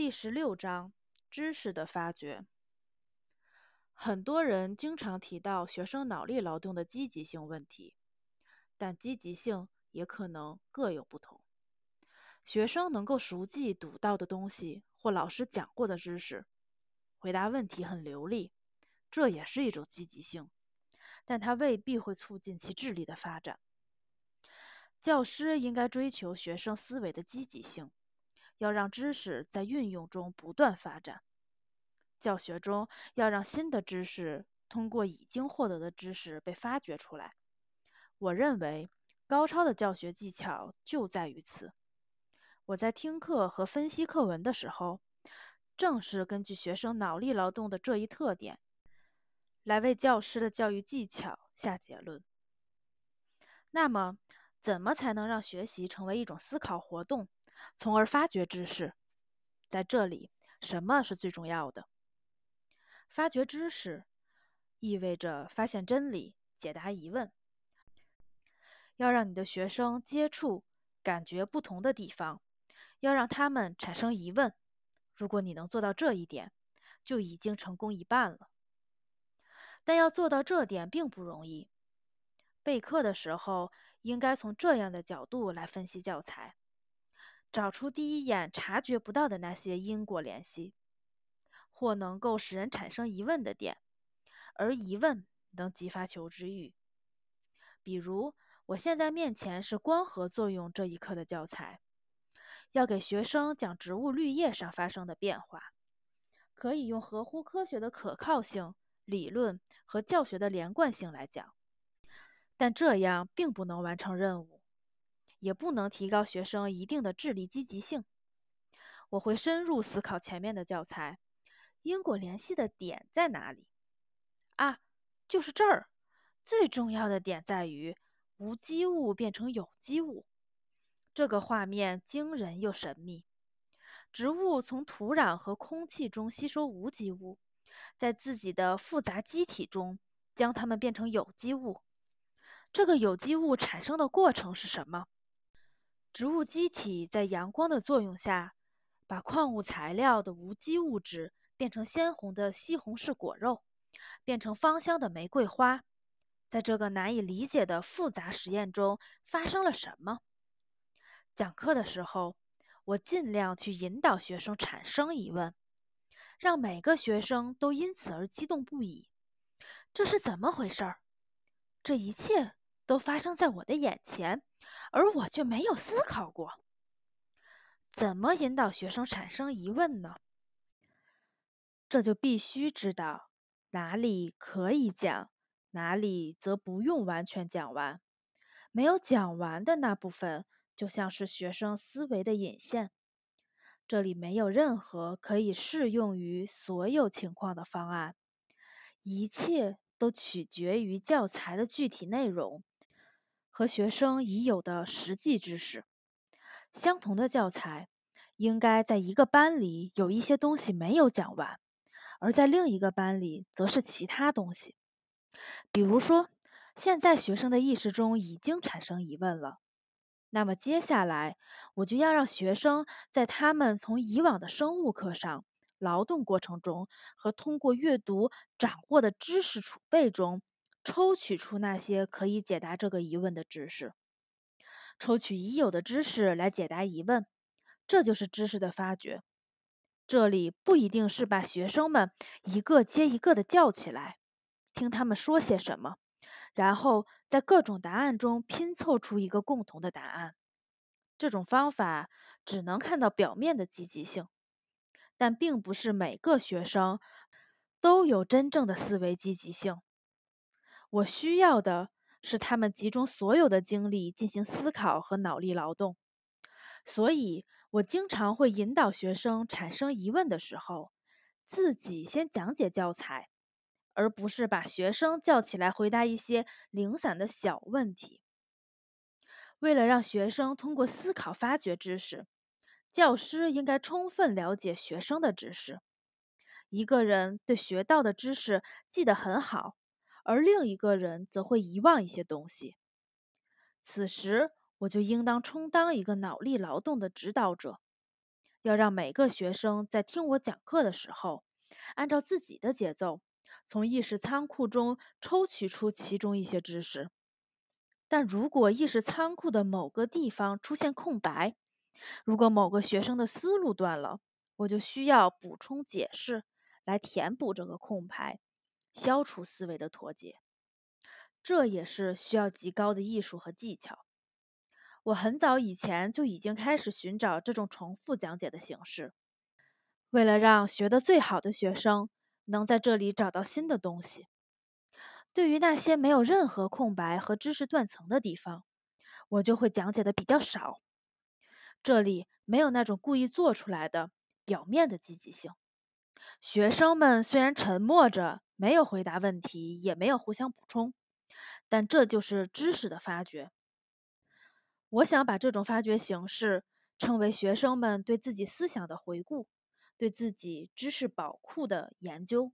第十六章：知识的发掘。很多人经常提到学生脑力劳动的积极性问题，但积极性也可能各有不同。学生能够熟记读到的东西或老师讲过的知识，回答问题很流利，这也是一种积极性，但它未必会促进其智力的发展。教师应该追求学生思维的积极性。要让知识在运用中不断发展，教学中要让新的知识通过已经获得的知识被发掘出来。我认为高超的教学技巧就在于此。我在听课和分析课文的时候，正是根据学生脑力劳动的这一特点，来为教师的教育技巧下结论。那么，怎么才能让学习成为一种思考活动？从而发掘知识，在这里，什么是最重要的？发掘知识意味着发现真理、解答疑问。要让你的学生接触、感觉不同的地方，要让他们产生疑问。如果你能做到这一点，就已经成功一半了。但要做到这点并不容易。备课的时候，应该从这样的角度来分析教材。找出第一眼察觉不到的那些因果联系，或能够使人产生疑问的点，而疑问能激发求知欲。比如，我现在面前是光合作用这一课的教材，要给学生讲植物绿叶上发生的变化，可以用合乎科学的可靠性、理论和教学的连贯性来讲，但这样并不能完成任务。也不能提高学生一定的智力积极性。我会深入思考前面的教材，因果联系的点在哪里？啊，就是这儿。最重要的点在于无机物变成有机物。这个画面惊人又神秘。植物从土壤和空气中吸收无机物，在自己的复杂机体中将它们变成有机物。这个有机物产生的过程是什么？植物机体在阳光的作用下，把矿物材料的无机物质变成鲜红的西红柿果肉，变成芳香的玫瑰花。在这个难以理解的复杂实验中，发生了什么？讲课的时候，我尽量去引导学生产生疑问，让每个学生都因此而激动不已。这是怎么回事儿？这一切都发生在我的眼前。而我却没有思考过，怎么引导学生产生疑问呢？这就必须知道哪里可以讲，哪里则不用完全讲完。没有讲完的那部分，就像是学生思维的引线。这里没有任何可以适用于所有情况的方案，一切都取决于教材的具体内容。和学生已有的实际知识相同的教材，应该在一个班里有一些东西没有讲完，而在另一个班里则是其他东西。比如说，现在学生的意识中已经产生疑问了，那么接下来我就要让学生在他们从以往的生物课上劳动过程中和通过阅读掌握的知识储备中。抽取出那些可以解答这个疑问的知识，抽取已有的知识来解答疑问，这就是知识的发掘。这里不一定是把学生们一个接一个的叫起来，听他们说些什么，然后在各种答案中拼凑出一个共同的答案。这种方法只能看到表面的积极性，但并不是每个学生都有真正的思维积极性。我需要的是他们集中所有的精力进行思考和脑力劳动，所以我经常会引导学生产生疑问的时候，自己先讲解教材，而不是把学生叫起来回答一些零散的小问题。为了让学生通过思考发掘知识，教师应该充分了解学生的知识。一个人对学到的知识记得很好。而另一个人则会遗忘一些东西。此时，我就应当充当一个脑力劳动的指导者，要让每个学生在听我讲课的时候，按照自己的节奏，从意识仓库中抽取出其中一些知识。但如果意识仓库的某个地方出现空白，如果某个学生的思路断了，我就需要补充解释来填补这个空白，消除思维的脱节。这也是需要极高的艺术和技巧。我很早以前就已经开始寻找这种重复讲解的形式，为了让学得最好的学生能在这里找到新的东西。对于那些没有任何空白和知识断层的地方，我就会讲解的比较少。这里没有那种故意做出来的表面的积极性。学生们虽然沉默着，没有回答问题，也没有互相补充，但这就是知识的发掘。我想把这种发掘形式称为学生们对自己思想的回顾，对自己知识宝库的研究。